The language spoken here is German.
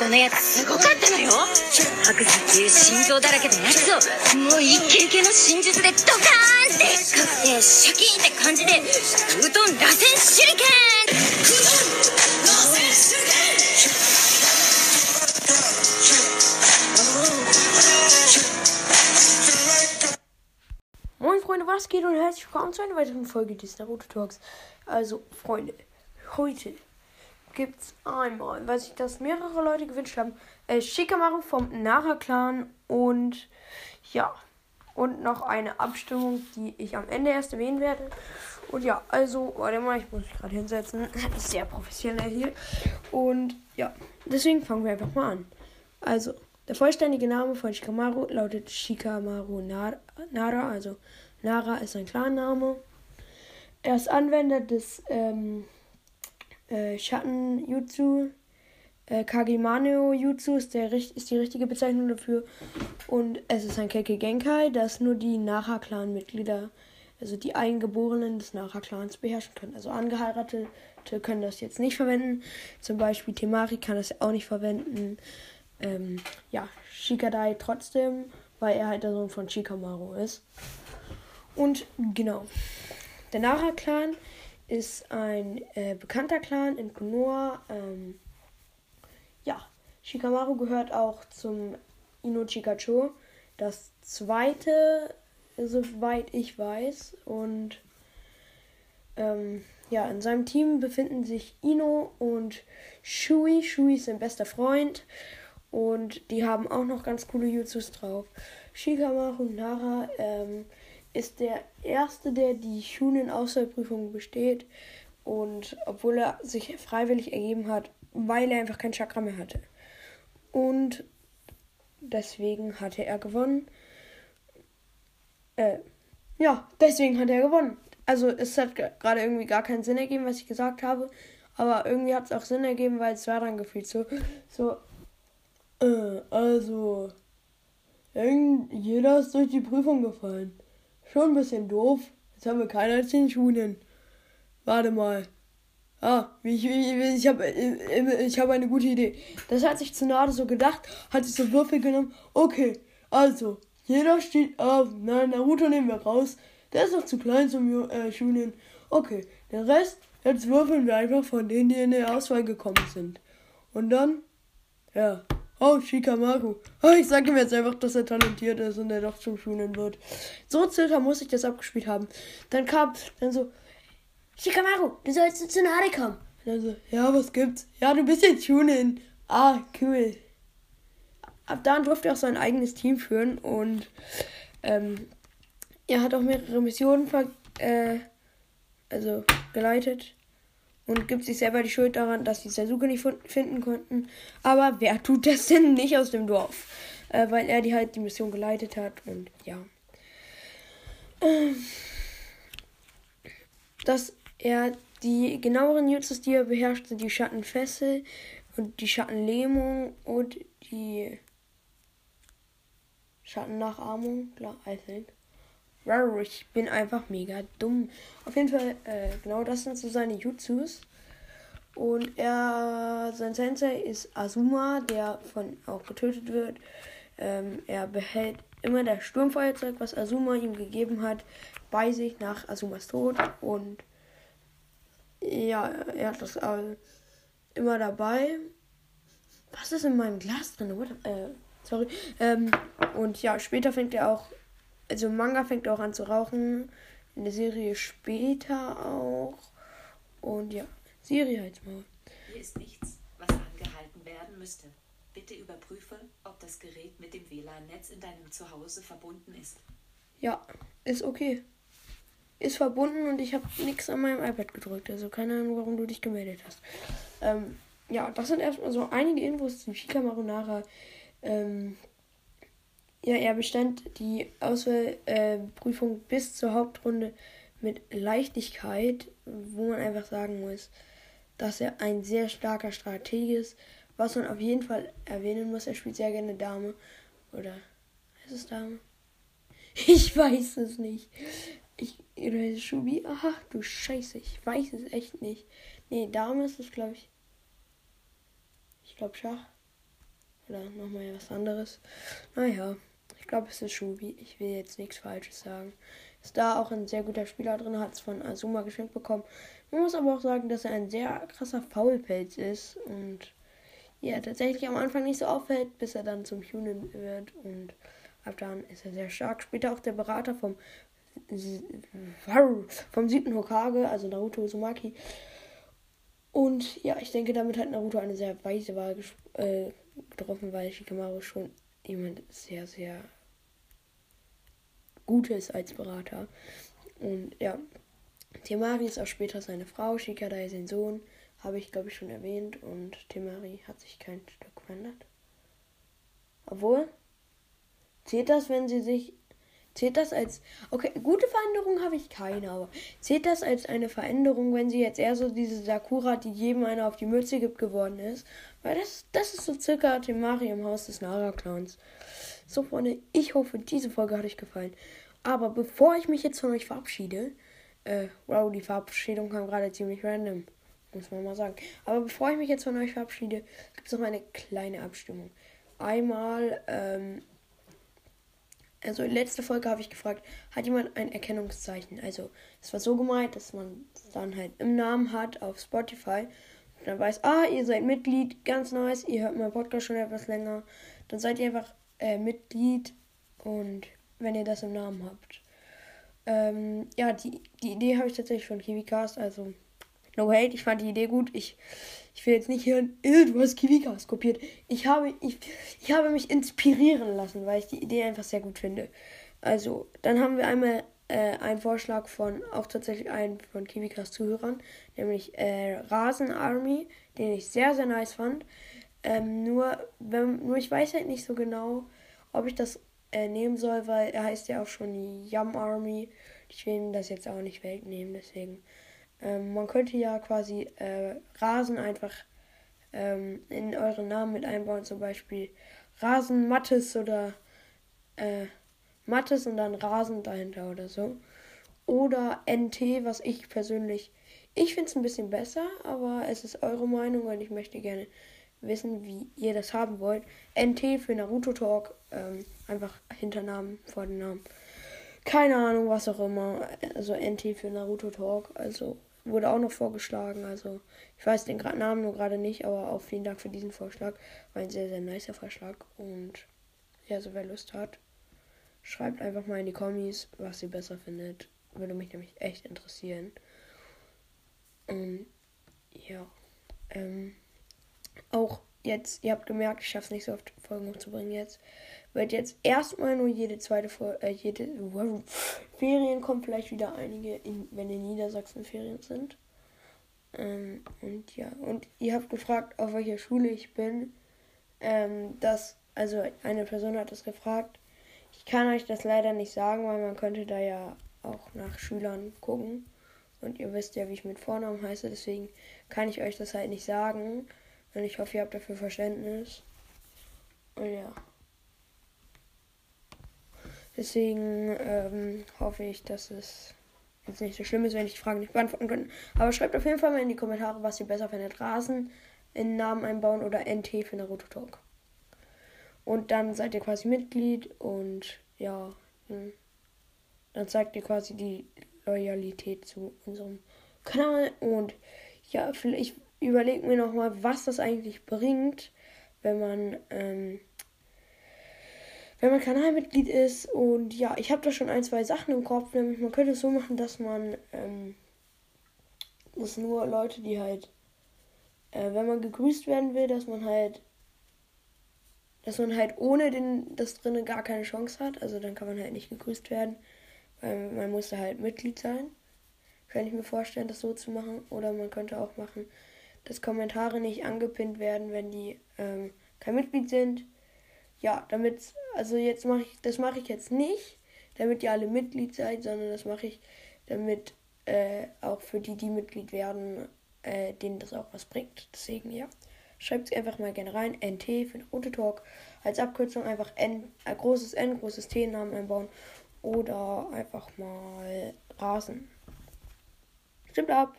トのやつすごかったのよ白山っていう心臓だらけのやつをもうイケイケの真術でドカーンってかくてシャキーンって感じでウトン螺旋手裏剣 Moin Freunde, was geht und herzlich willkommen zu einer weiteren Folge des Naruto Talks. Also Freunde, heute gibt's einmal, weil sich das mehrere Leute gewünscht haben, äh, Shikamaru vom Nara Clan und ja, und noch eine Abstimmung, die ich am Ende erst erwähnen werde. Und ja, also, warte mal, ich muss mich gerade hinsetzen. Sehr professionell hier. Und ja, deswegen fangen wir einfach mal an. Also, der vollständige Name von Shikamaru lautet Shikamaru Nara, Nara also Nara ist ein Klarname. Er ist Anwender des ähm, äh, Schatten-Jutsu. Äh, Kagemaneo Jutsu ist, der, ist die richtige Bezeichnung dafür. Und es ist ein Keke Genkai, das nur die Nara-Clan-Mitglieder, also die Eingeborenen des Nara-Clans beherrschen können. Also Angeheiratete können das jetzt nicht verwenden. Zum Beispiel Temari kann das auch nicht verwenden. Ähm, ja, Shikadai trotzdem, weil er halt der Sohn von Shikamaru ist. Und genau, der Nara-Clan ist ein äh, bekannter Clan in Konoha. Ähm, ja, Shikamaru gehört auch zum Ino Chikacho, das zweite, soweit ich weiß. Und ähm, ja, in seinem Team befinden sich Ino und Shui. Shui ist sein bester Freund. Und die haben auch noch ganz coole Jutsus drauf. Shikamaru und Nara ähm, ist der erste, der die Schunen-Auswahlprüfung besteht. Und obwohl er sich freiwillig ergeben hat, weil er einfach kein Chakra mehr hatte. Und deswegen hatte er gewonnen. Äh, ja, deswegen hat er gewonnen. Also es hat gerade irgendwie gar keinen Sinn ergeben, was ich gesagt habe. Aber irgendwie hat es auch Sinn ergeben, weil es war dann gefühlt so, so, äh, also, jeder ist durch die Prüfung gefallen. Schon ein bisschen doof. Jetzt haben wir keiner zehn Schulen. Warte mal. Ah, ich, ich, ich habe ich hab eine gute Idee. Das hat sich Tsunade so gedacht, hat sich so Würfel genommen. Okay, also, jeder steht auf. Nein, Naruto nehmen wir raus. Der ist noch zu klein zum äh, Schulen. Okay, den Rest, jetzt würfeln wir einfach von denen, die in die Auswahl gekommen sind. Und dann, ja, Oh, Shikamaru. Oh, ich sage ihm jetzt einfach, dass er talentiert ist und er doch zum Schulen wird. So circa muss ich das abgespielt haben. Dann kam dann so, Shikamaru, du sollst zu Nade kommen. Dann so, ja, was gibt's? Ja, du bist jetzt Schulen. Ah, cool. Ab dann durfte er auch sein eigenes Team führen und ähm, er hat auch mehrere Missionen äh, also geleitet und gibt sich selber die Schuld daran, dass die Sasuke nicht finden konnten. Aber wer tut das denn nicht aus dem Dorf? Äh, weil er die halt die Mission geleitet hat und ja. Dass er die genaueren Jutsus, die er beherrscht, sind die Schattenfessel und die Schattenlähmung und die Schattennachahmung. Klar, I think. Ich bin einfach mega dumm. Auf jeden Fall, äh, genau das sind so seine Jutsus. Und er, sein Sensei ist Azuma, der von auch getötet wird. Ähm, er behält immer das Sturmfeuerzeug, was Azuma ihm gegeben hat, bei sich nach Azumas Tod. Und ja, er hat das äh, immer dabei. Was ist in meinem Glas drin? What? Äh, sorry. Ähm, und ja, später fängt er auch also Manga fängt auch an zu rauchen. In der Serie später auch. Und ja, Serie halt mal. Hier ist nichts, was angehalten werden müsste. Bitte überprüfe, ob das Gerät mit dem WLAN-Netz in deinem Zuhause verbunden ist. Ja, ist okay. Ist verbunden und ich habe nichts an meinem iPad gedrückt. Also keine Ahnung, warum du dich gemeldet hast. Ähm, ja, das sind erstmal so einige Infos zu Shika Marinara. Ähm, ja, er bestand die Auswahlprüfung äh, bis zur Hauptrunde mit Leichtigkeit, wo man einfach sagen muss, dass er ein sehr starker Strateg ist. Was man auf jeden Fall erwähnen muss, er spielt sehr gerne Dame. Oder ist es Dame? Ich weiß es nicht. Ich, oder ist es Schubi? Aha, du Scheiße, ich weiß es echt nicht. Nee, Dame ist es, glaube ich. Ich glaube Schach. Oder nochmal was anderes. Naja, ich glaube, es ist Shubi. Ich will jetzt nichts Falsches sagen. Ist da auch ein sehr guter Spieler drin, hat es von Azuma geschenkt bekommen. Man muss aber auch sagen, dass er ein sehr krasser Faulpelz ist und ja, tatsächlich am Anfang nicht so auffällt, bis er dann zum Human wird und ab dann ist er sehr stark. Später auch der Berater vom vom siebten Hokage, also Naruto Uzumaki. Und ja, ich denke, damit hat Naruto eine sehr weise Wahl äh, getroffen, weil Shikamaru schon jemand sehr, sehr gut ist als Berater. Und ja, Temari ist auch später seine Frau, Shikadai sein Sohn, habe ich glaube ich schon erwähnt. Und Temari hat sich kein Stück verändert. Obwohl, zählt das, wenn sie sich Zählt das als. Okay, gute Veränderung habe ich keine, aber zählt das als eine Veränderung, wenn sie jetzt eher so diese Sakura, die jedem einer auf die Mütze gibt, geworden ist? Weil das, das ist so circa Temari im Haus des Nara-Clowns. So, Freunde, ich hoffe, diese Folge hat euch gefallen. Aber bevor ich mich jetzt von euch verabschiede, äh, wow, die Verabschiedung kam gerade ziemlich random, muss man mal sagen. Aber bevor ich mich jetzt von euch verabschiede, gibt es noch eine kleine Abstimmung. Einmal, ähm, also in letzter Folge habe ich gefragt, hat jemand ein Erkennungszeichen? Also es war so gemeint, dass man es dann halt im Namen hat auf Spotify und dann weiß, ah, ihr seid Mitglied, ganz nice, ihr hört meinen Podcast schon etwas länger, dann seid ihr einfach äh, Mitglied und wenn ihr das im Namen habt. Ähm, ja, die, die Idee habe ich tatsächlich von KiwiCast, also no hate, ich fand die Idee gut. Ich ich will jetzt nicht hören, hast Kiwikas kopiert. Ich habe, ich, ich habe mich inspirieren lassen, weil ich die Idee einfach sehr gut finde. Also, dann haben wir einmal äh, einen Vorschlag von, auch tatsächlich einen von Kiwikas Zuhörern, nämlich äh, Rasen Army, den ich sehr, sehr nice fand. Ähm, nur, wenn, nur ich weiß halt nicht so genau, ob ich das äh, nehmen soll, weil er heißt ja auch schon Yum Army. Ich will ihm das jetzt auch nicht wegnehmen, deswegen ähm, man könnte ja quasi äh, Rasen einfach ähm, in euren Namen mit einbauen, zum Beispiel Rasen Mattes oder äh, Mattes und dann Rasen dahinter oder so. Oder NT, was ich persönlich, ich finde es ein bisschen besser, aber es ist eure Meinung und ich möchte gerne wissen, wie ihr das haben wollt. NT für Naruto Talk, ähm, einfach hinter Namen, vor den Namen. Keine Ahnung, was auch immer. Also NT für Naruto Talk, also wurde auch noch vorgeschlagen. Also ich weiß den Namen nur gerade nicht, aber auch vielen Dank für diesen Vorschlag. War ein sehr, sehr nicer Vorschlag. Und ja, so wer Lust hat, schreibt einfach mal in die Kommis, was ihr besser findet. Würde mich nämlich echt interessieren. Und ja. Ähm, auch jetzt, ihr habt gemerkt, ich schaffe es nicht so oft Folgen hochzubringen jetzt wird jetzt erstmal nur jede zweite Folge, äh, jede wow, Ferien kommen vielleicht wieder einige, in, wenn in Niedersachsen Ferien sind. Ähm, und ja, und ihr habt gefragt, auf welcher Schule ich bin. Ähm, das, also eine Person hat das gefragt. Ich kann euch das leider nicht sagen, weil man könnte da ja auch nach Schülern gucken. Und ihr wisst ja, wie ich mit Vornamen heiße, deswegen kann ich euch das halt nicht sagen. Und ich hoffe, ihr habt dafür Verständnis. Und ja. Deswegen ähm, hoffe ich, dass es jetzt nicht so schlimm ist, wenn ich die Frage nicht beantworten kann. Aber schreibt auf jeden Fall mal in die Kommentare, was ihr besser findet. Rasen in Namen einbauen oder NT für Naruto Talk. Und dann seid ihr quasi Mitglied und ja, hm, dann zeigt ihr quasi die Loyalität zu unserem Kanal. Und ja, ich überlege mir nochmal, was das eigentlich bringt, wenn man ähm, wenn man Kanalmitglied ist. Und ja, ich habe da schon ein, zwei Sachen im Kopf. Nämlich man könnte es so machen, dass man ähm, dass nur Leute, die halt, äh, wenn man gegrüßt werden will, dass man halt dass man halt ohne den, das drinnen gar keine Chance hat. Also dann kann man halt nicht gegrüßt werden, weil man muss da halt Mitglied sein. Kann ich mir vorstellen, das so zu machen. Oder man könnte auch machen, dass Kommentare nicht angepinnt werden, wenn die ähm, kein Mitglied sind ja, damit, also jetzt mache ich, das mache ich jetzt nicht, damit ihr alle Mitglied seid, sondern das mache ich, damit äh, auch für die, die Mitglied werden, äh, denen das auch was bringt. Deswegen, ja, schreibt es einfach mal gerne rein. NT für den Rote Talk. Als Abkürzung einfach N, äh, großes N, großes T Namen einbauen. Oder einfach mal Rasen. Stimmt ab.